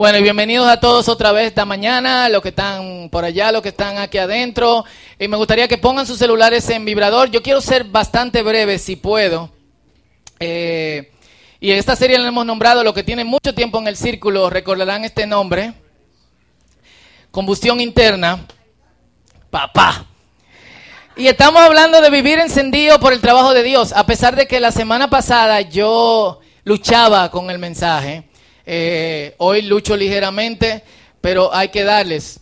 Bueno, y bienvenidos a todos otra vez esta mañana, los que están por allá, los que están aquí adentro. Y me gustaría que pongan sus celulares en vibrador. Yo quiero ser bastante breve, si puedo. Eh, y esta serie la hemos nombrado, los que tienen mucho tiempo en el círculo recordarán este nombre. Combustión interna. Papá. Y estamos hablando de vivir encendido por el trabajo de Dios, a pesar de que la semana pasada yo luchaba con el mensaje. Eh, hoy lucho ligeramente, pero hay que darles.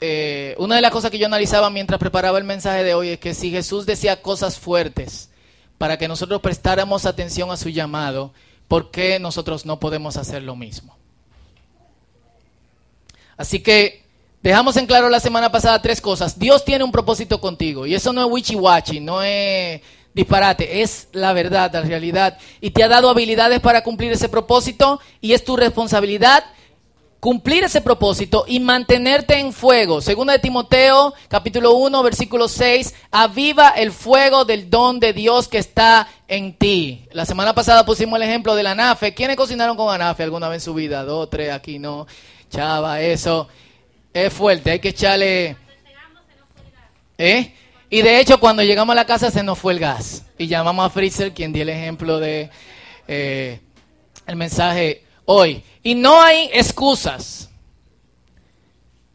Eh, una de las cosas que yo analizaba mientras preparaba el mensaje de hoy es que si Jesús decía cosas fuertes para que nosotros prestáramos atención a su llamado, ¿por qué nosotros no podemos hacer lo mismo? Así que dejamos en claro la semana pasada tres cosas. Dios tiene un propósito contigo y eso no es wichi-wachi, no es disparate, es la verdad, la realidad. Y te ha dado habilidades para cumplir ese propósito y es tu responsabilidad cumplir ese propósito y mantenerte en fuego. Segunda de Timoteo, capítulo 1, versículo 6, aviva el fuego del don de Dios que está en ti. La semana pasada pusimos el ejemplo de la anafe. ¿Quiénes cocinaron con anafe alguna vez en su vida? Dos, tres, aquí no. Chava, eso es fuerte, hay que echarle... ¿Eh? Y de hecho, cuando llegamos a la casa se nos fue el gas. Y llamamos a Freezer, quien dio el ejemplo de eh, el mensaje hoy. Y no hay excusas.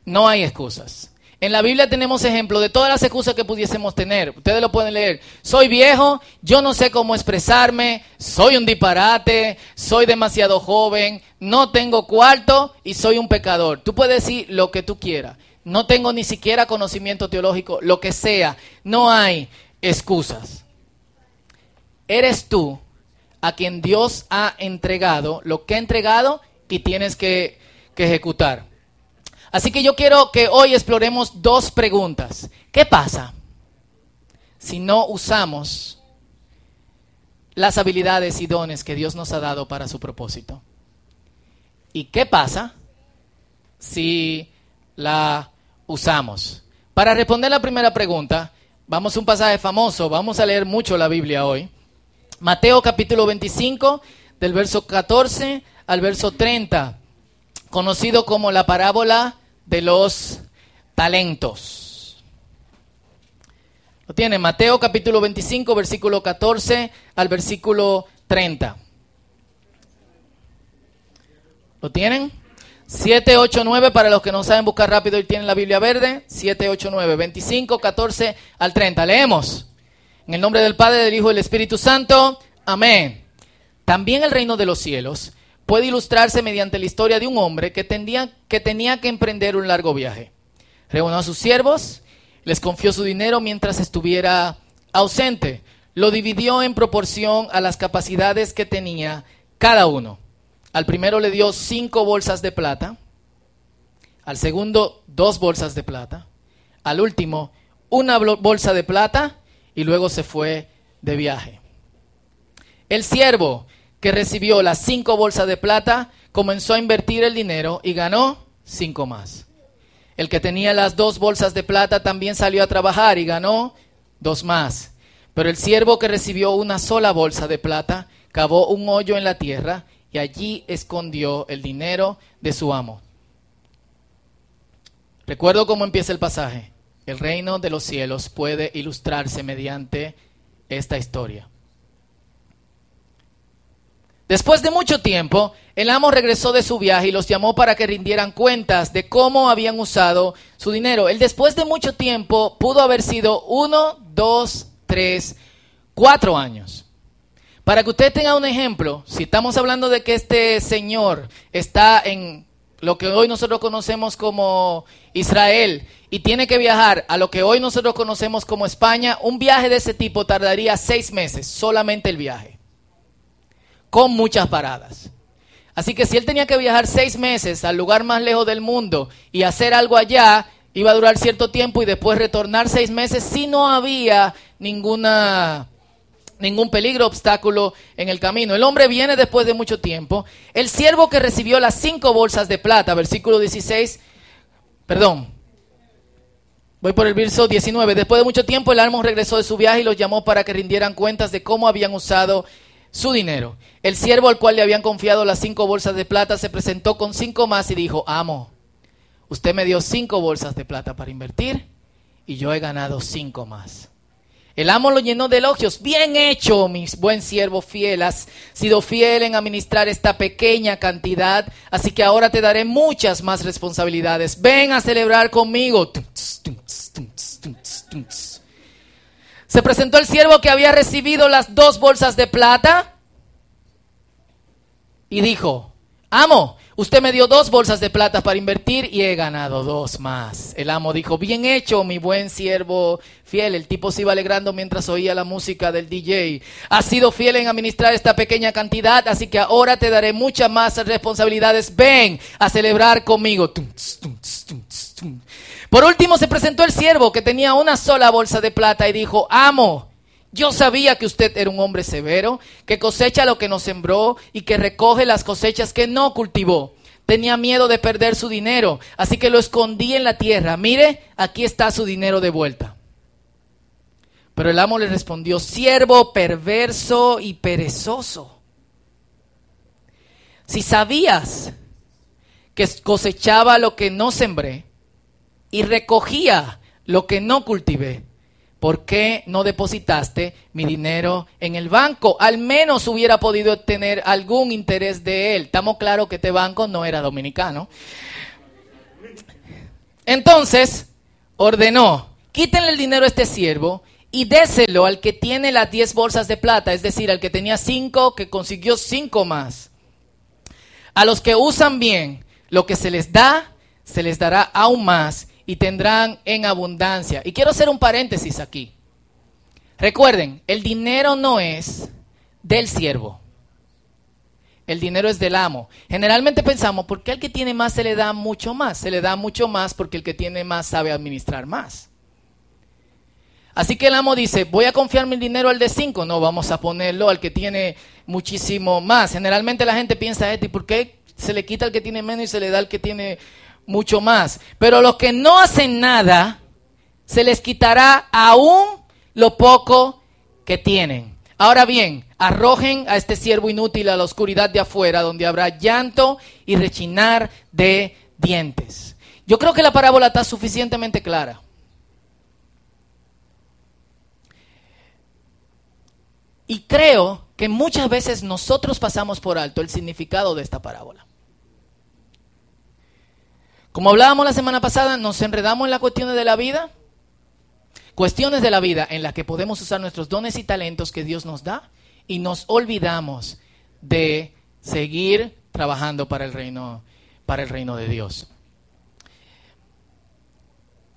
No hay excusas. En la Biblia tenemos ejemplos de todas las excusas que pudiésemos tener. Ustedes lo pueden leer. Soy viejo, yo no sé cómo expresarme, soy un disparate, soy demasiado joven, no tengo cuarto y soy un pecador. Tú puedes decir lo que tú quieras no tengo ni siquiera conocimiento teológico, lo que sea, no hay excusas. Eres tú a quien Dios ha entregado lo que ha entregado y tienes que, ejecutar. Así que yo quiero que hoy exploremos dos preguntas. ¿Qué pasa si no usamos las habilidades y dones que Dios nos ha dado para su propósito? ¿Y qué pasa si la usamos. Para responder la primera pregunta, vamos a un pasaje famoso, vamos a leer mucho la Biblia hoy. Mateo capítulo 25, del verso 14 al verso 30, conocido como la parábola de los talentos. Lo tiene Mateo capítulo 25, versículo 14 al versículo 30. ¿Lo tienen? 789 para los que no saben buscar rápido y tienen la Biblia verde. 789, 25, 14 al 30. Leemos. En el nombre del Padre, del Hijo y del Espíritu Santo. Amén. También el reino de los cielos puede ilustrarse mediante la historia de un hombre que, que tenía que emprender un largo viaje. Reunió a sus siervos, les confió su dinero mientras estuviera ausente. Lo dividió en proporción a las capacidades que tenía cada uno. Al primero le dio cinco bolsas de plata, al segundo dos bolsas de plata, al último una bolsa de plata y luego se fue de viaje. El siervo que recibió las cinco bolsas de plata comenzó a invertir el dinero y ganó cinco más. El que tenía las dos bolsas de plata también salió a trabajar y ganó dos más. Pero el siervo que recibió una sola bolsa de plata cavó un hoyo en la tierra y allí escondió el dinero de su amo. Recuerdo cómo empieza el pasaje. El reino de los cielos puede ilustrarse mediante esta historia. Después de mucho tiempo, el amo regresó de su viaje y los llamó para que rindieran cuentas de cómo habían usado su dinero. Él después de mucho tiempo pudo haber sido uno, dos, tres, cuatro años. Para que usted tenga un ejemplo, si estamos hablando de que este señor está en lo que hoy nosotros conocemos como Israel y tiene que viajar a lo que hoy nosotros conocemos como España, un viaje de ese tipo tardaría seis meses, solamente el viaje, con muchas paradas. Así que si él tenía que viajar seis meses al lugar más lejos del mundo y hacer algo allá, iba a durar cierto tiempo y después retornar seis meses si no había ninguna ningún peligro, obstáculo en el camino. El hombre viene después de mucho tiempo. El siervo que recibió las cinco bolsas de plata, versículo 16, perdón, voy por el verso 19. Después de mucho tiempo el amo regresó de su viaje y los llamó para que rindieran cuentas de cómo habían usado su dinero. El siervo al cual le habían confiado las cinco bolsas de plata se presentó con cinco más y dijo, amo, usted me dio cinco bolsas de plata para invertir y yo he ganado cinco más. El amo lo llenó de elogios. Bien hecho, mi buen siervo fiel. Has sido fiel en administrar esta pequeña cantidad, así que ahora te daré muchas más responsabilidades. Ven a celebrar conmigo. Se presentó el siervo que había recibido las dos bolsas de plata y dijo, amo, usted me dio dos bolsas de plata para invertir y he ganado dos más. El amo dijo, bien hecho, mi buen siervo fiel. El tipo se iba alegrando mientras oía la música del DJ. Has sido fiel en administrar esta pequeña cantidad, así que ahora te daré muchas más responsabilidades. Ven a celebrar conmigo. Por último se presentó el siervo que tenía una sola bolsa de plata y dijo, amo, yo sabía que usted era un hombre severo, que cosecha lo que no sembró y que recoge las cosechas que no cultivó. Tenía miedo de perder su dinero, así que lo escondí en la tierra. Mire, aquí está su dinero de vuelta. Pero el amo le respondió, siervo perverso y perezoso. Si sabías que cosechaba lo que no sembré, y recogía lo que no cultivé. ¿Por qué no depositaste mi dinero en el banco? Al menos hubiera podido tener algún interés de él. Estamos claros que este banco no era dominicano. Entonces, ordenó, quítenle el dinero a este siervo y déselo al que tiene las 10 bolsas de plata, es decir, al que tenía 5, que consiguió 5 más. A los que usan bien lo que se les da, se les dará aún más y tendrán en abundancia. Y quiero hacer un paréntesis aquí. Recuerden, el dinero no es del siervo. El dinero es del amo. Generalmente pensamos, ¿por qué al que tiene más se le da mucho más? Se le da mucho más porque el que tiene más sabe administrar más. Así que el amo dice, voy a confiar mi dinero al de cinco. No, vamos a ponerlo al que tiene muchísimo más. Generalmente la gente piensa esto, ¿y por qué se le quita al que tiene menos y se le da al que tiene mucho más. Pero los que no hacen nada, se les quitará aún lo poco que tienen. Ahora bien, arrojen a este siervo inútil a la oscuridad de afuera, donde habrá llanto y rechinar de dientes. Yo creo que la parábola está suficientemente clara. Y creo que muchas veces nosotros pasamos por alto el significado de esta parábola. Como hablábamos la semana pasada, nos enredamos en las cuestiones de la vida. Cuestiones de la vida en las que podemos usar nuestros dones y talentos que Dios nos da y nos olvidamos de seguir trabajando para el reino, para el reino de Dios.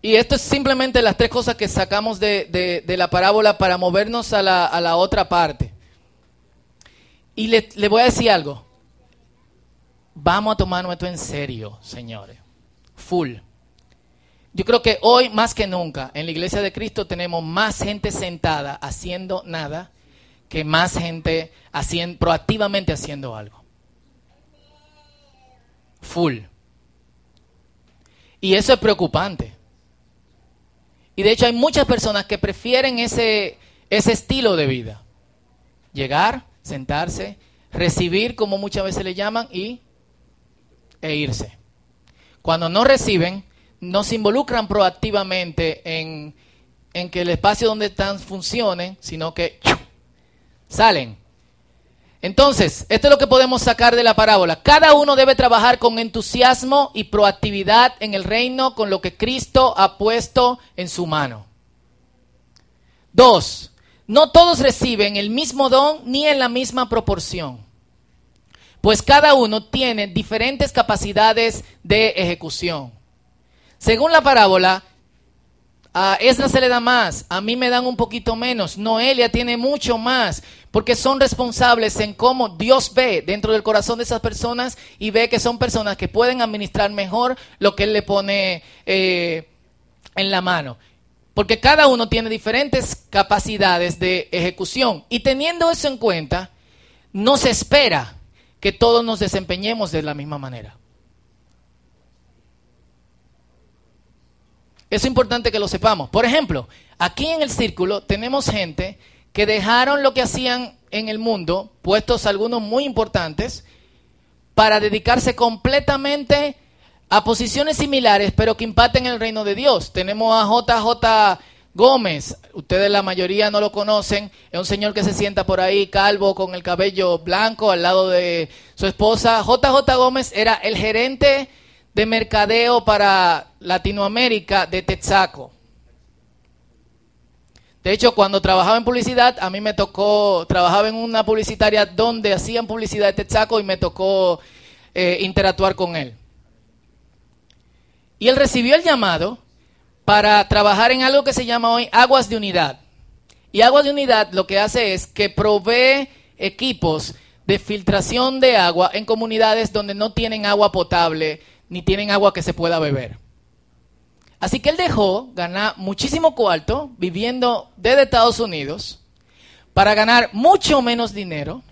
Y esto es simplemente las tres cosas que sacamos de, la parábola para movernos a la, otra parte. Y le, le voy a decir algo. Vamos a tomarnos esto en serio, señores full. Yo creo que hoy más que nunca en la iglesia de Cristo tenemos más gente sentada haciendo nada que más gente haciendo, proactivamente haciendo algo. Full. Y eso es preocupante. Y de hecho hay muchas personas que prefieren ese, ese estilo de vida. Llegar, sentarse, recibir, como muchas veces le llaman, y, e irse. Cuando no reciben, no se involucran proactivamente en, que el espacio donde están funcione, sino que salen. Entonces, esto es lo que podemos sacar de la parábola. Cada uno debe trabajar con entusiasmo y proactividad en el reino con lo que Cristo ha puesto en su mano. Dos, no todos reciben el mismo don ni en la misma proporción pues cada uno tiene diferentes capacidades de ejecución. Según la parábola, a Esdras se le da más, a mí me dan un poquito menos, Noelia tiene mucho más, porque son responsables en cómo Dios ve dentro del corazón de esas personas y ve que son personas que pueden administrar mejor lo que Él le pone eh, en la mano. Porque cada uno tiene diferentes capacidades de ejecución. Y teniendo eso en cuenta, no se espera que todos nos desempeñemos de la misma manera. Es importante que lo sepamos. Por ejemplo, aquí en el círculo tenemos gente que dejaron lo que hacían en el mundo, puestos algunos muy importantes, para dedicarse completamente a posiciones similares, pero que impacten el reino de Dios. Tenemos a JJ Gómez, ustedes la mayoría no lo conocen, es un señor que se sienta por ahí calvo con el cabello blanco al lado de su esposa. JJ Gómez era el gerente de mercadeo para Latinoamérica de Texaco. De hecho, cuando trabajaba en publicidad, a mí me tocó, trabajaba en una publicitaria donde hacían publicidad de Texaco y me tocó eh, interactuar con él. Y él recibió el llamado para trabajar en algo que se llama hoy Aguas de Unidad. Y Aguas de Unidad lo que hace es que provee equipos de filtración de agua en comunidades donde no tienen agua potable ni tienen agua que se pueda beber. Así que él dejó ganar muchísimo cuarto viviendo desde Estados Unidos para ganar mucho menos dinero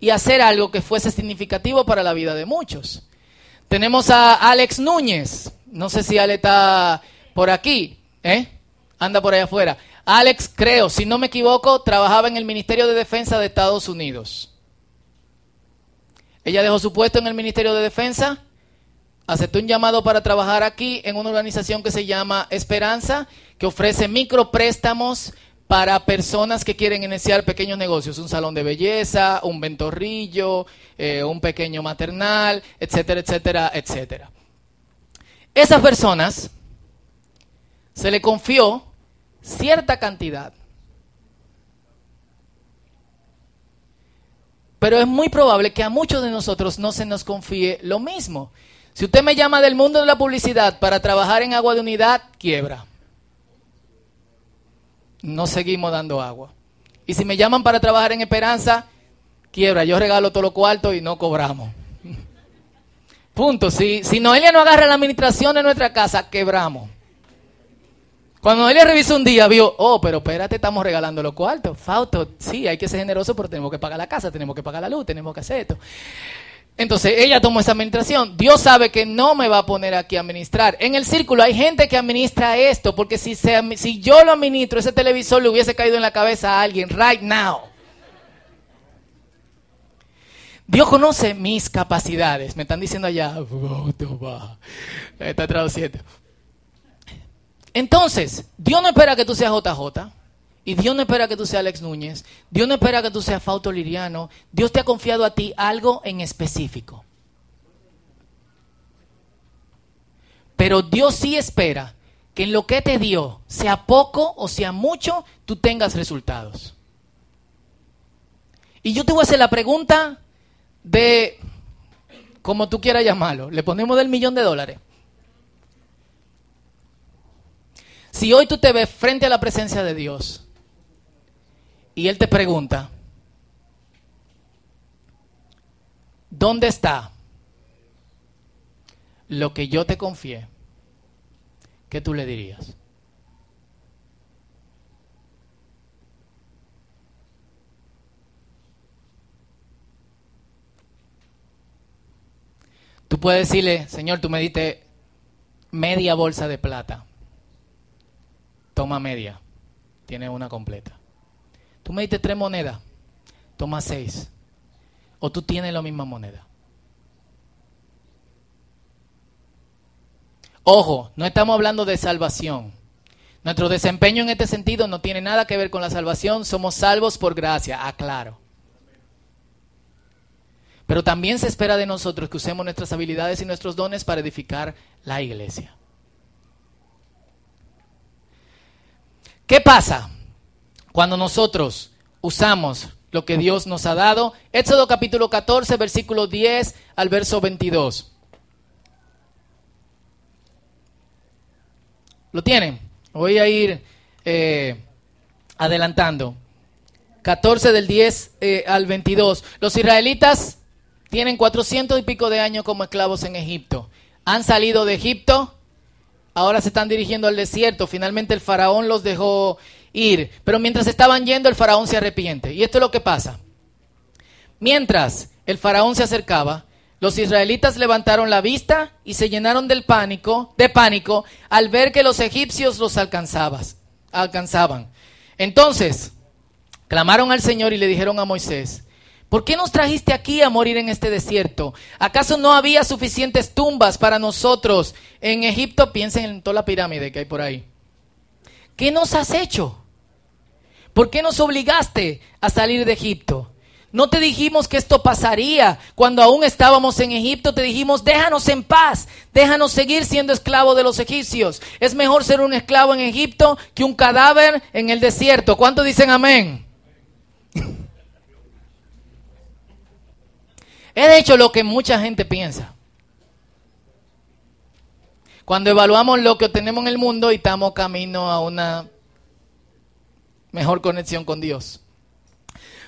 y hacer algo que fuese significativo para la vida de muchos. Tenemos a Alex Núñez, no sé si Ale está por aquí, ¿eh? anda por allá afuera. Alex, creo, si no me equivoco, trabajaba en el Ministerio de Defensa de Estados Unidos. Ella dejó su puesto en el Ministerio de Defensa aceptó un llamado para trabajar aquí en una organización que se llama Esperanza, que ofrece micropréstamos para personas que quieren iniciar pequeños negocios, un salón de belleza, un ventorrillo, eh, un pequeño maternal, etcétera, etcétera, etcétera. Esas personas se le confió cierta cantidad. Pero es muy probable que a muchos de nosotros no se nos confíe lo mismo. Si usted me llama del mundo de la publicidad para trabajar en agua de unidad, quiebra. No seguimos dando agua. Y si me llaman para trabajar en esperanza, quiebra. Yo regalo todo lo cuarto y no cobramos. Punto. Si, si Noelia no agarra la administración de nuestra casa, quebramos. Cuando Noelia revisó un día, vio, oh, pero espérate, estamos regalando los cuartos. Fauto, sí, hay que ser generoso, pero tenemos que pagar la casa, tenemos que pagar la luz, tenemos que hacer esto. Entonces ella tomó esa administración. Dios sabe que no me va a poner aquí a administrar. En el círculo hay gente que administra esto, porque si, si yo lo administro, ese televisor le hubiese caído en la cabeza a alguien right now. Dios conoce mis capacidades. Me están diciendo allá, está traduciendo. Entonces, Dios no espera que tú seas JJ. Y Dios no espera que tú seas Alex Núñez, Dios no espera que tú seas Fausto Liriano, Dios te ha confiado a ti algo en específico. Pero Dios sí espera que en lo que te dio, sea poco o sea mucho, tú tengas resultados. Y yo te voy a hacer la pregunta de, como tú quieras llamarlo, le ponemos del millón de dólares. Si hoy tú te ves frente a la presencia de Dios, y él te pregunta, ¿dónde está lo que yo te confié? ¿Qué tú le dirías? Tú puedes decirle, Señor, tú me diste media bolsa de plata. Toma media. Tienes una completa. Tú me diste tres monedas, toma seis. O tú tienes la misma moneda. Ojo, no estamos hablando de salvación. Nuestro desempeño en este sentido no tiene nada que ver con la salvación. Somos salvos por gracia, aclaro. Pero también se espera de nosotros que usemos nuestras habilidades y nuestros dones para edificar la iglesia. ¿Qué pasa? cuando nosotros usamos lo que Dios nos ha dado. Éxodo capítulo 14, versículo 10 al verso 22. ¿Lo tienen? Voy a ir eh, adelantando. 14 del 10 eh, al 22. Los israelitas tienen 400 y pico de años como esclavos en Egipto. Han salido de Egipto, ahora se están dirigiendo al desierto. Finalmente el faraón los dejó ir. Pero mientras estaban yendo, el faraón se arrepiente. Y esto es lo que pasa. Mientras el faraón se acercaba, los israelitas levantaron la vista y se llenaron del pánico, de pánico al ver que los egipcios los alcanzaban. Entonces, Clamaron al Señor y le dijeron a Moisés, ¿por qué nos trajiste aquí a morir en este desierto? ¿Acaso no había suficientes tumbas para nosotros en Egipto? Piensen en toda la pirámide que hay por ahí. ¿Qué nos has hecho? ¿Por qué nos obligaste a salir de Egipto? No te dijimos que esto pasaría cuando aún estábamos en Egipto. Te dijimos, déjanos en paz, déjanos seguir siendo esclavo de los egipcios. Es mejor ser un esclavo en Egipto que un cadáver en el desierto. ¿Cuántos dicen amén? Es de hecho lo que mucha gente piensa. Cuando evaluamos lo que obtenemos en el mundo y estamos camino a una mejor conexión con Dios.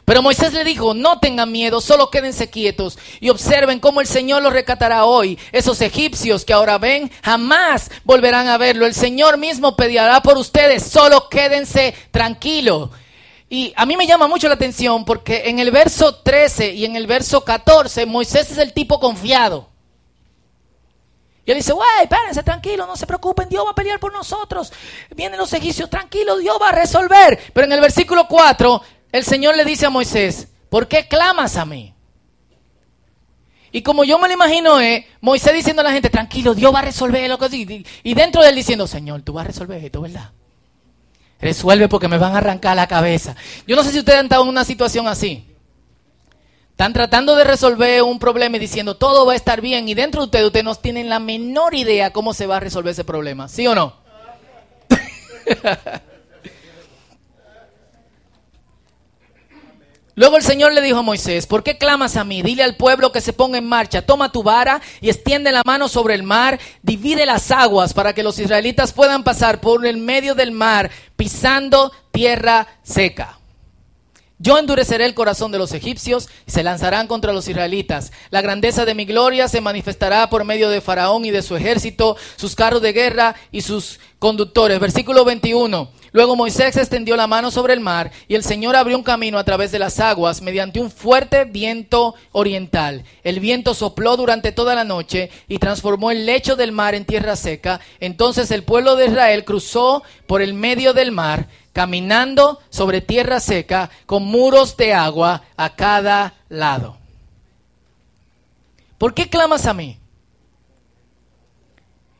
Pero Moisés le dijo, no tengan miedo, solo quédense quietos y observen cómo el Señor los recatará hoy. Esos egipcios que ahora ven, jamás volverán a verlo. El Señor mismo pedirá por ustedes, solo quédense tranquilos. Y a mí me llama mucho la atención porque en el verso 13 y en el verso 14 Moisés es el tipo confiado. Y él dice, güey, espérense, tranquilo, no se preocupen, Dios va a pelear por nosotros. Vienen los egipcios, tranquilo, Dios va a resolver. Pero en el versículo 4, el Señor le dice a Moisés, ¿por qué clamas a mí? Y como yo me lo imagino es Moisés diciendo a la gente, tranquilo, Dios va a resolver lo que Y dentro de él diciendo, Señor, tú vas a resolver esto, ¿verdad? Resuelve porque me van a arrancar la cabeza. Yo no sé si ustedes han estado en una situación así. Están tratando de resolver un problema y diciendo todo va a estar bien y dentro de ustedes ustedes no tienen la menor idea cómo se va a resolver ese problema. ¿Sí o no? Luego el Señor le dijo a Moisés, ¿por qué clamas a mí? Dile al pueblo que se ponga en marcha, toma tu vara y extiende la mano sobre el mar, divide las aguas para que los israelitas puedan pasar por el medio del mar pisando tierra seca. Yo endureceré el corazón de los egipcios y se lanzarán contra los israelitas. La grandeza de mi gloria se manifestará por medio de Faraón y de su ejército, sus carros de guerra y sus conductores. Versículo 21. Luego Moisés extendió la mano sobre el mar y el Señor abrió un camino a través de las aguas mediante un fuerte viento oriental. El viento sopló durante toda la noche y transformó el lecho del mar en tierra seca. Entonces el pueblo de Israel cruzó por el medio del mar, caminando sobre tierra seca con muros de agua a cada lado. ¿Por qué clamas a mí?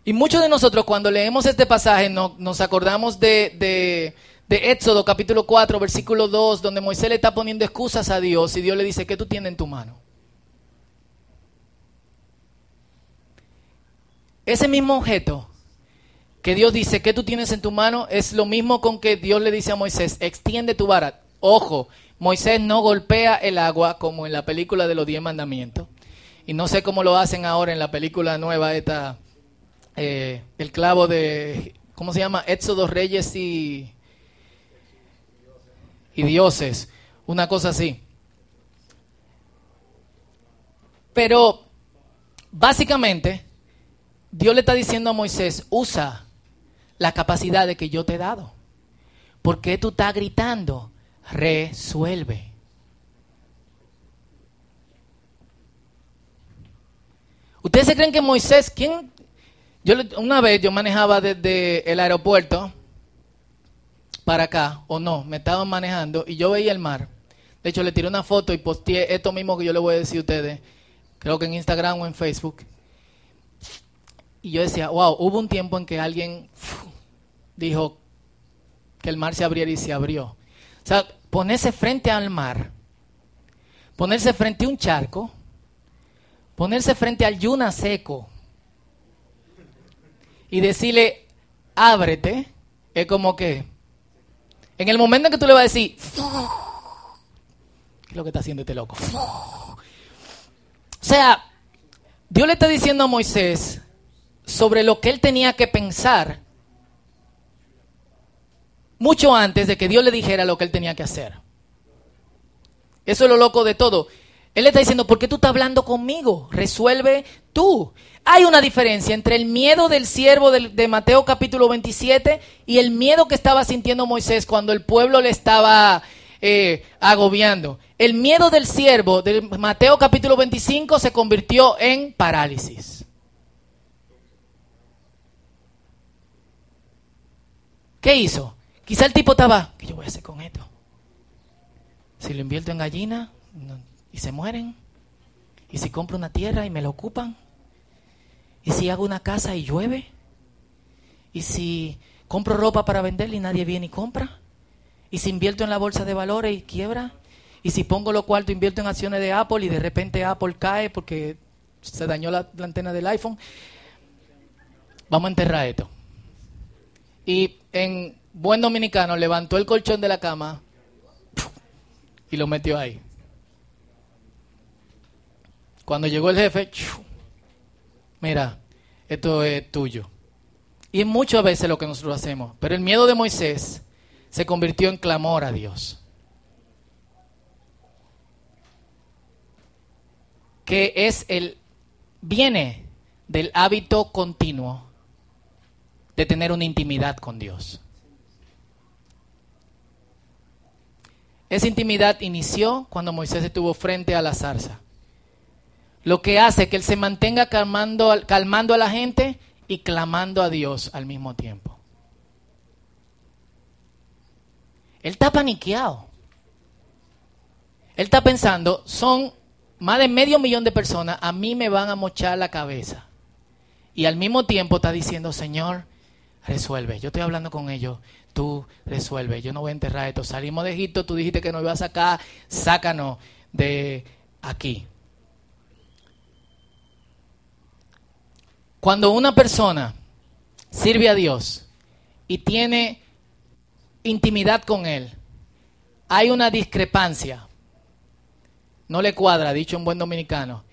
Y muchos de nosotros cuando leemos este pasaje nos acordamos de, de, Éxodo capítulo 4, versículo 2, donde Moisés le está poniendo excusas a Dios y Dios le dice, ¿qué tú tienes en tu mano? Ese mismo objeto que Dios dice, ¿qué tú tienes en tu mano? Es lo mismo con que Dios le dice a Moisés, extiende tu vara. Ojo, Moisés no golpea el agua como en la película de los diez mandamientos. Y no sé cómo lo hacen ahora en la película nueva esta eh, el clavo de, ¿cómo se llama? Éxodo Reyes y, y dioses, una cosa así. Pero básicamente Dios le está diciendo a Moisés, usa la capacidad de que yo te he dado. ¿Por qué tú estás gritando? Resuelve. ¿Ustedes se creen que Moisés, ¿quién, yo una vez yo manejaba desde el aeropuerto para acá, o no, me estaban manejando y yo veía el mar. De hecho, le tiré una foto y posteé esto mismo que yo le voy a decir a ustedes, creo que en Instagram o en Facebook. Y yo decía, wow, hubo un tiempo en que alguien dijo que el mar se abriera y se abrió. O sea, ponerse frente al mar, ponerse frente a un charco, ponerse frente al yuna seco, y decirle, ábrete, es como que, en el momento en que tú le vas a decir, ¿qué es lo que está haciendo este loco? O sea, Dios le está diciendo a Moisés sobre lo que él tenía que pensar mucho antes de que Dios le dijera lo que él tenía que hacer. Eso es lo loco de todo. Él le está diciendo, ¿por qué tú estás hablando conmigo? Resuelve tú. Hay una diferencia entre el miedo del siervo de, Mateo capítulo 27 y el miedo que estaba sintiendo Moisés cuando el pueblo le estaba eh, agobiando. El miedo del siervo de Mateo capítulo 25 se convirtió en parálisis. ¿Qué hizo? Quizá el tipo estaba, ¿qué yo voy a hacer con esto? Si lo invierto en gallina y se mueren. Y si compro una tierra y me la ocupan. Y si hago una casa y llueve. Y si compro ropa para venderla y nadie viene y compra. Y si invierto en la bolsa de valores y quiebra. Y si pongo lo cuarto, invierto en acciones de Apple y de repente Apple cae porque se dañó la, la antena del iPhone. Vamos a enterrar esto. Y en buen dominicano levantó el colchón de la cama y lo metió ahí. Cuando llegó el jefe, mira, esto es tuyo. Y muchas veces lo que nosotros hacemos. Pero el miedo de Moisés se convirtió en clamor a Dios. Que es el, viene del hábito continuo de tener una intimidad con Dios. Esa intimidad inició cuando Moisés estuvo frente a la zarza. Lo que hace que él se mantenga calmando, calmando a la gente y clamando a Dios al mismo tiempo. Él está paniqueado. Él está pensando, son más de medio millón de personas, a mí me van a mochar la cabeza. Y al mismo tiempo está diciendo, Señor, resuelve. Yo estoy hablando con ellos, tú resuelve. Yo no voy a enterrar esto. Salimos de Egipto, tú dijiste que nos ibas a sacar, sácanos de aquí. Cuando una persona sirve a Dios y tiene intimidad con Él, hay una discrepancia, no le cuadra, dicho en buen dominicano,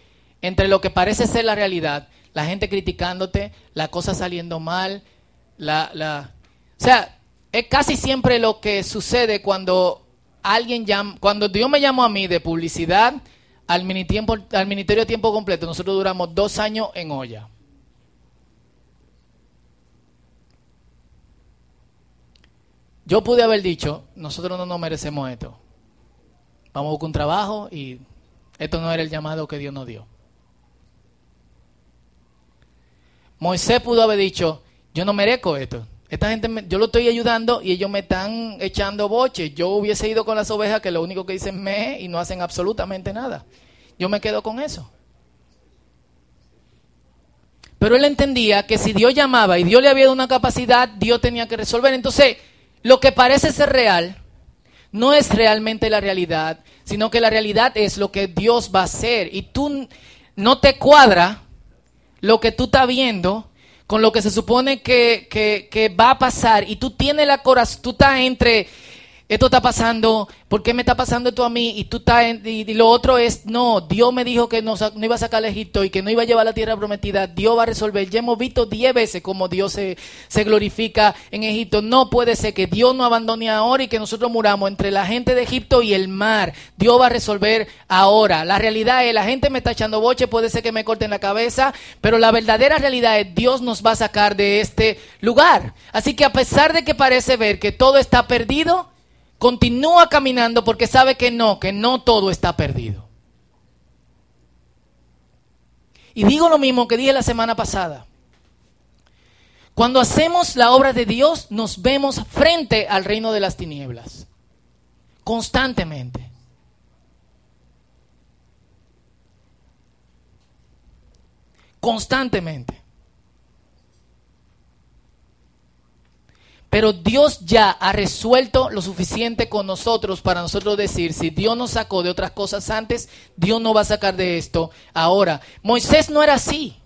entre lo que parece ser la realidad, la gente criticándote, la cosa saliendo mal, la, la, o sea, es casi siempre lo que sucede cuando alguien llama, cuando Dios me llamó a mí de publicidad al al ministerio a tiempo completo, nosotros duramos dos años en olla. Yo pude haber dicho, nosotros no nos merecemos esto. Vamos a buscar un trabajo y esto no era el llamado que Dios nos dio. Moisés pudo haber dicho, yo no merezco esto. Esta gente, yo lo estoy ayudando y ellos me están echando boches. Yo hubiese ido con las ovejas que lo único que dicen me y no hacen absolutamente nada. Yo me quedo con eso. Pero él entendía que si Dios llamaba y Dios le había dado una capacidad, Dios tenía que resolver. Entonces, lo que parece ser real no es realmente la realidad, sino que la realidad es lo que Dios va a hacer. Y tú no te cuadra lo que tú estás viendo con lo que se supone que, que, que va a pasar. Y tú tienes la corazón, tú estás entre esto está pasando, ¿por qué me está pasando esto a mí? Y tú estás y, lo otro es, no, Dios me dijo que no, iba a sacar al Egipto y que no iba a llevar la tierra prometida, Dios va a resolver. Ya hemos visto diez veces cómo Dios se, glorifica en Egipto. No puede ser que Dios no abandone ahora y que nosotros muramos entre la gente de Egipto y el mar. Dios va a resolver ahora. La realidad es, la gente me está echando boche, puede ser que me corten la cabeza, pero la verdadera realidad es, Dios nos va a sacar de este lugar. Así que a pesar de que parece ver que todo está perdido, continúa caminando porque sabe que no, que no todo está perdido. Y digo lo mismo que dije la semana pasada. Cuando hacemos la obra de Dios, nos vemos frente al reino de las tinieblas. Constantemente. Constantemente. Pero Dios ya ha resuelto lo suficiente con nosotros para nosotros decir, si Dios nos sacó de otras cosas antes, Dios no va a sacar de esto ahora. Moisés no era así.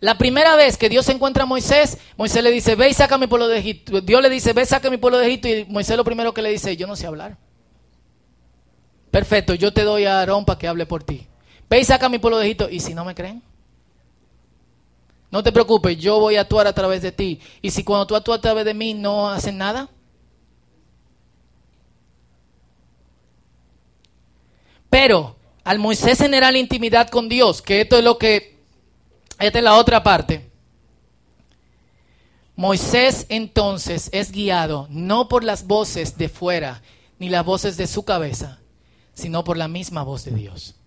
La primera vez que Dios encuentra a Moisés, Moisés le dice, ve y saca mi pueblo de Egipto. Dios le dice, ve saca mi pueblo de Egipto. Y Moisés lo primero que le dice, yo no sé hablar. Perfecto, yo te doy a Aarón para que hable por ti. Ve y saca mi pueblo de Egipto. ¿Y si no me creen? No te preocupes, yo voy a actuar a través de ti. Y si cuando tú actúas a través de mí no hacen nada. Pero al Moisés generar intimidad con Dios, que esto es lo que, esta es la otra parte. Moisés entonces es guiado no por las voces de fuera, ni las voces de su cabeza, sino por la misma voz de Dios.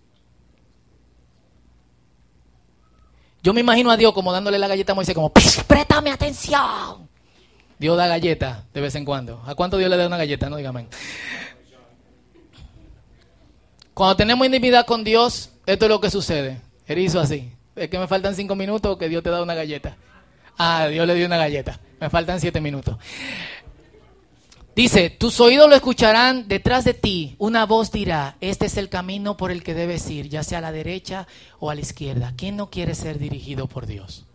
Yo me imagino a Dios como dándole la galleta a Moisés, como, préstame atención. Dios da galleta de vez en cuando. ¿A cuánto Dios le da una galleta? No dígame. Cuando tenemos intimidad con Dios, esto es lo que sucede. Él hizo así. Es que me faltan cinco minutos que Dios te da una galleta. Ah, Dios le dio una galleta. Me faltan siete minutos. Dice, tus oídos lo escucharán detrás de ti. Una voz dirá, este es el camino por el que debes ir, ya sea a la derecha o a la izquierda. ¿Quién no quiere ser dirigido por Dios?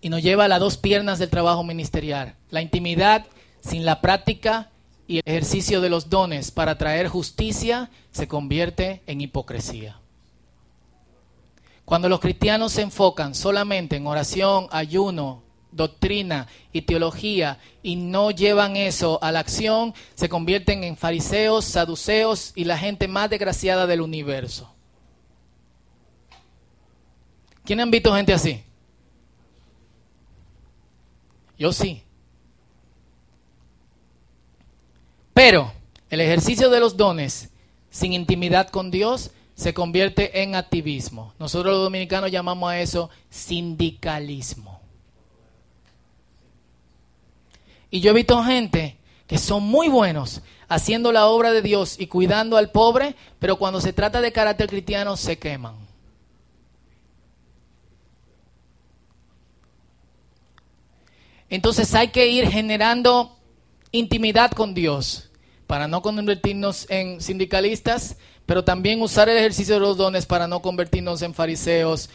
Y nos lleva a las dos piernas del trabajo ministerial. La intimidad sin la práctica y el ejercicio de los dones para traer justicia se convierte en hipocresía. Cuando los cristianos se enfocan solamente en oración, ayuno, doctrina y teología y no llevan eso a la acción, se convierten en fariseos, saduceos y la gente más desgraciada del universo. ¿Quién han visto gente así? Yo sí. Pero el ejercicio de los dones sin intimidad con Dios se convierte en activismo. Nosotros los dominicanos llamamos a eso sindicalismo. Y yo he visto gente que son muy buenos haciendo la obra de Dios y cuidando al pobre, pero cuando se trata de carácter cristiano se queman. Entonces hay que ir generando intimidad con Dios para no convertirnos en sindicalistas, pero también usar el ejercicio de los dones para no convertirnos en fariseos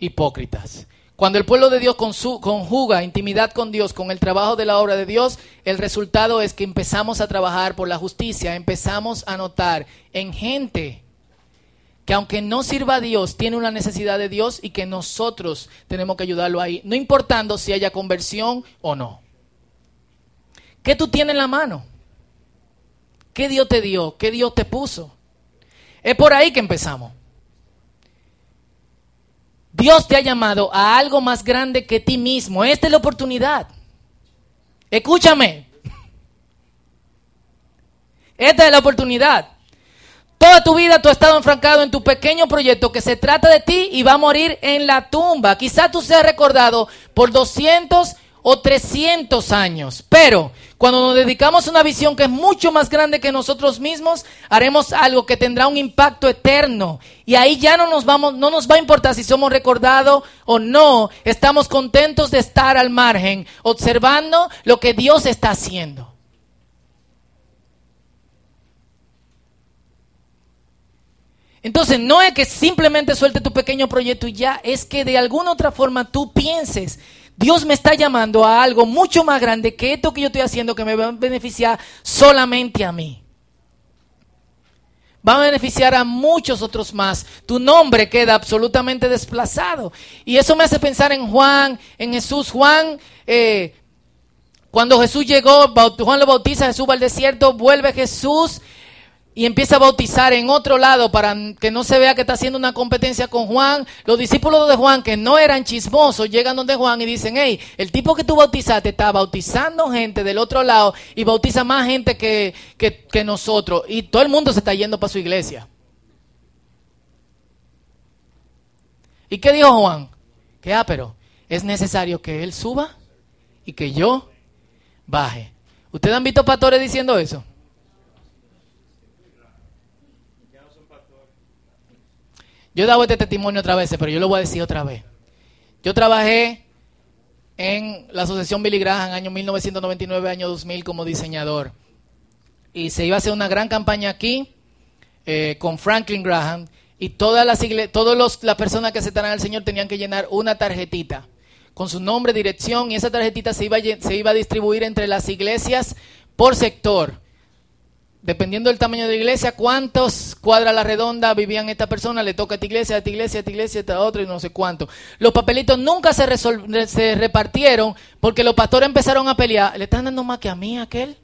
hipócritas. Cuando el pueblo de Dios conjuga intimidad con Dios con el trabajo de la obra de Dios, el resultado es que empezamos a trabajar por la justicia, empezamos a notar en gente que aunque no sirva a Dios, tiene una necesidad de Dios y que nosotros tenemos que ayudarlo ahí, no importando si haya conversión o no. ¿Qué tú tienes en la mano? ¿Qué Dios te dio? ¿Qué Dios te puso? Es por ahí que empezamos. Dios te ha llamado a algo más grande que ti mismo. Esta es la oportunidad. Escúchame. Esta es la oportunidad. Toda tu vida tú has estado enfrancado en tu pequeño proyecto que se trata de ti y va a morir en la tumba. Quizá tú seas recordado por 200 o 300 años. Pero cuando nos dedicamos a una visión que es mucho más grande que nosotros mismos, haremos algo que tendrá un impacto eterno. Y ahí ya no nos vamos, no nos va a importar si somos recordados o no. Estamos contentos de estar al margen, observando lo que Dios está haciendo. Entonces, no es que simplemente suelte tu pequeño proyecto y ya, es que de alguna otra forma tú pienses Dios me está llamando a algo mucho más grande que esto que yo estoy haciendo que me va a beneficiar solamente a mí. Va a beneficiar a muchos otros más. Tu nombre queda absolutamente desplazado. Y eso me hace pensar en Juan, en Jesús. Juan, eh, cuando Jesús llegó, Juan lo bautiza, Jesús va al desierto, vuelve Jesús y empieza a bautizar en otro lado para que no se vea que está haciendo una competencia con Juan. Los discípulos de Juan, que no eran chismosos, llegan donde Juan y dicen, hey, el tipo que tú bautizaste está bautizando gente del otro lado y bautiza más gente que, que nosotros. Y todo el mundo se está yendo para su iglesia. ¿Y qué dijo Juan? Que, ah, pero es necesario que él suba y que yo baje. ¿Ustedes han visto pastores diciendo eso? Yo he dado este testimonio otra vez, pero yo lo voy a decir otra vez. Yo trabajé en la Asociación Billy Graham, año 1999, año 2000, como diseñador. Y se iba a hacer una gran campaña aquí eh, con Franklin Graham. Y todas las, todas las personas que aceptaran al Señor tenían que llenar una tarjetita con su nombre, dirección, y esa tarjetita se iba, se iba a distribuir entre las iglesias por sector dependiendo del tamaño de la iglesia, cuántos cuadras la redonda vivían esta persona, le toca a esta iglesia, a esta iglesia, a esta iglesia, a esta otra y no sé cuánto. Los papelitos nunca se, se repartieron porque los pastores empezaron a pelear. ¿Le están dando más que a mí, aquel?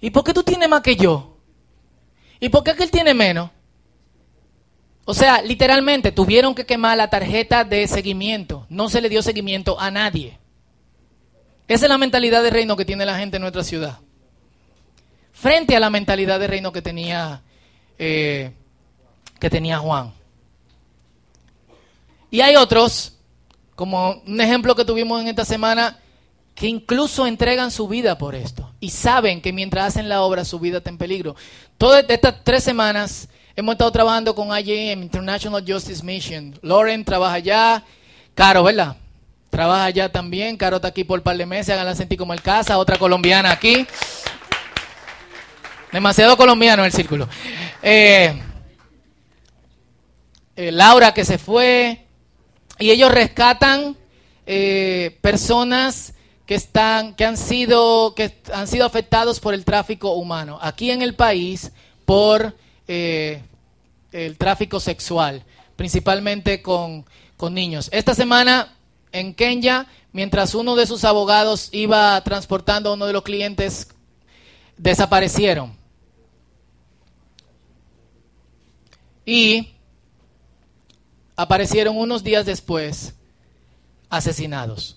¿Y por qué tú tienes más que yo? ¿Y por qué aquel tiene menos? O sea, literalmente tuvieron que quemar la tarjeta de seguimiento. No se le dio seguimiento a nadie. Esa es la mentalidad de reino que tiene la gente en nuestra ciudad frente a la mentalidad de reino que tenía, eh, que tenía Juan. Y hay otros, como un ejemplo que tuvimos en esta semana, que incluso entregan su vida por esto y saben que mientras hacen la obra su vida está en peligro. Todas estas tres semanas hemos estado trabajando con IJM, International Justice Mission. Lauren trabaja allá, Caro, ¿verdad? Trabaja allá también, Caro está aquí por un par de meses, háganla sentir como el casa, otra colombiana aquí. Demasiado colombiano el círculo. Eh, eh, Laura que se fue. Y ellos rescatan eh, personas que están, que han sido, que han sido afectados por el tráfico humano. Aquí en el país, por el tráfico sexual, principalmente con, con niños. Esta semana en Kenia, mientras uno de sus abogados iba transportando a uno de los clientes, desaparecieron. Y aparecieron unos días después asesinados.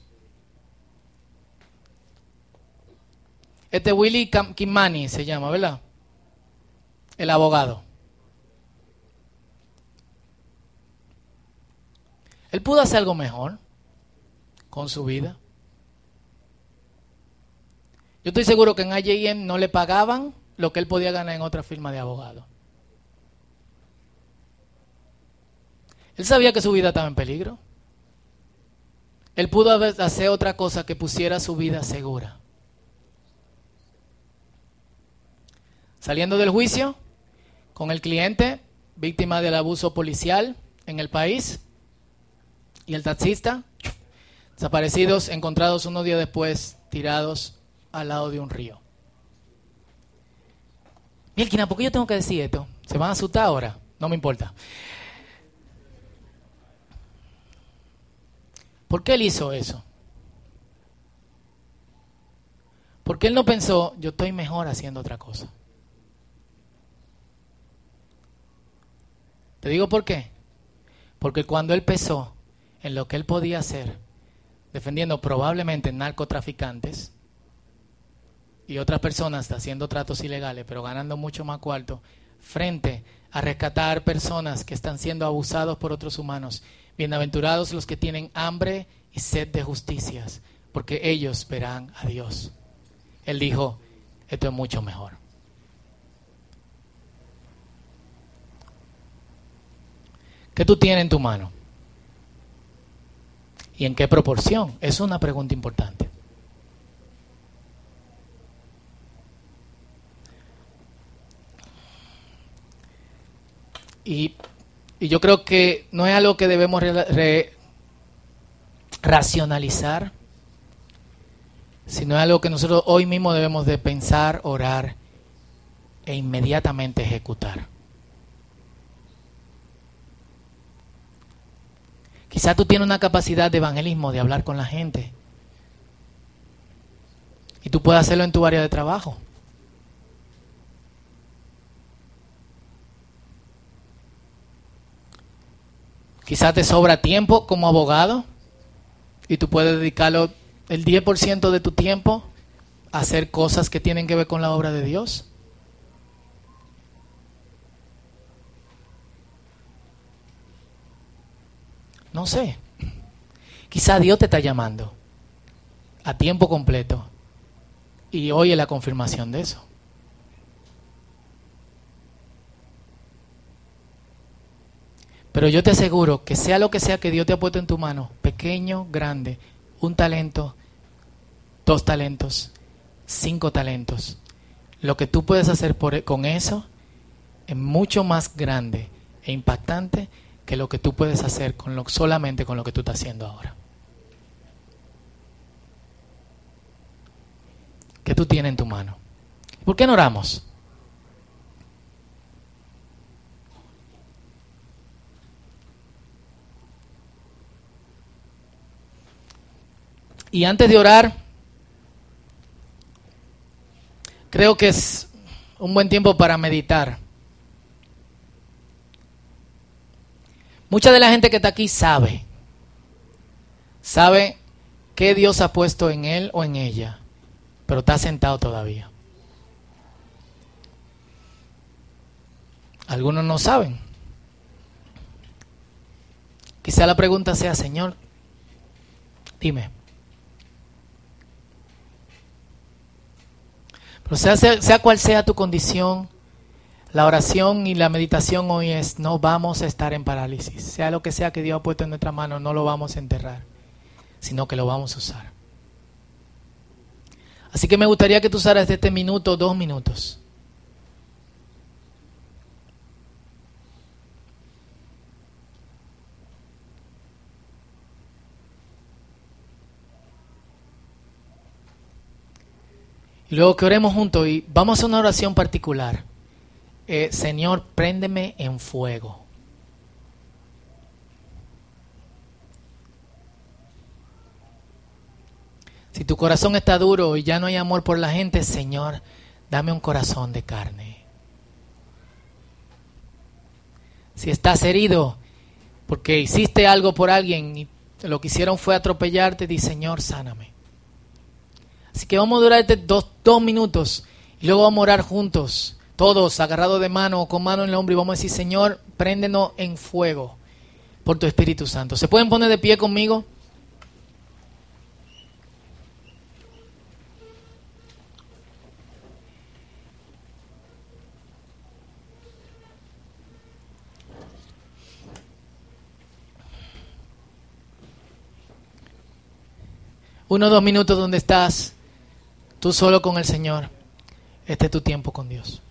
Este Willy Kimani se llama, ¿verdad? El abogado. Él pudo hacer algo mejor con su vida. Yo estoy seguro que en IJM no le pagaban lo que él podía ganar en otra firma de abogado. Él sabía que su vida estaba en peligro. Él pudo hacer otra cosa que pusiera su vida segura. Saliendo del juicio con el cliente, víctima del abuso policial en el país, y el taxista, desaparecidos, encontrados unos días después, tirados al lado de un río. Mielkina, ¿por qué yo tengo que decir esto? ¿Se van a asustar ahora? No me importa. ¿Por qué él hizo eso? Porque él no pensó, yo estoy mejor haciendo otra cosa. Te digo por qué. Porque cuando él pensó en lo que él podía hacer, defendiendo probablemente narcotraficantes y otras personas haciendo tratos ilegales, pero ganando mucho más cuarto, frente a rescatar personas que están siendo abusados por otros humanos Bienaventurados los que tienen hambre y sed de justicias, porque ellos verán a Dios. Él dijo, esto es mucho mejor. ¿Qué tú tienes en tu mano? ¿Y en qué proporción? Es una pregunta importante. Y y yo creo que no es algo que debemos racionalizar, sino es algo que nosotros hoy mismo debemos de pensar, orar e inmediatamente ejecutar. Quizá tú tienes una capacidad de evangelismo, de hablar con la gente. Y tú puedes hacerlo en tu área de trabajo. Quizás te sobra tiempo como abogado y tú puedes dedicarlo el 10% de tu tiempo a hacer cosas que tienen que ver con la obra de Dios. No sé. Quizá Dios te está llamando a tiempo completo y hoy es la confirmación de eso. Pero yo te aseguro que sea lo que sea que Dios te ha puesto en tu mano, pequeño, grande, un talento, dos talentos, cinco talentos, lo que tú puedes hacer por, con eso es mucho más grande e impactante que lo que tú puedes hacer solamente con lo que tú estás haciendo ahora. ¿Qué tú tienes en tu mano? ¿Por qué no oramos? Y antes de orar, creo que es un buen tiempo para meditar. Mucha de la gente que está aquí sabe, sabe qué Dios ha puesto en él o en ella, pero está sentado todavía. Algunos no saben. Quizá la pregunta sea, Señor, Dime. Sea, sea, cual sea tu condición, la oración y la meditación hoy es, no vamos a estar en parálisis. Sea lo que sea que Dios ha puesto en nuestra mano, no lo vamos a enterrar, sino que lo vamos a usar. Así que me gustaría que tú usaras este minuto, dos minutos. Y luego que oremos juntos y vamos a una oración particular. Eh, Señor, préndeme en fuego. Si tu corazón está duro y ya no hay amor por la gente, Señor, dame un corazón de carne. Si estás herido porque hiciste algo por alguien y lo que hicieron fue atropellarte, di Señor, sáname. Así que vamos a durar este dos, dos minutos y luego vamos a orar juntos, todos agarrados de mano o con mano en el hombro y vamos a decir, Señor, préndenos en fuego por tu Espíritu Santo. ¿Se pueden poner de pie conmigo? Uno o dos minutos donde estás tú solo con el Señor, este es tu tiempo con Dios.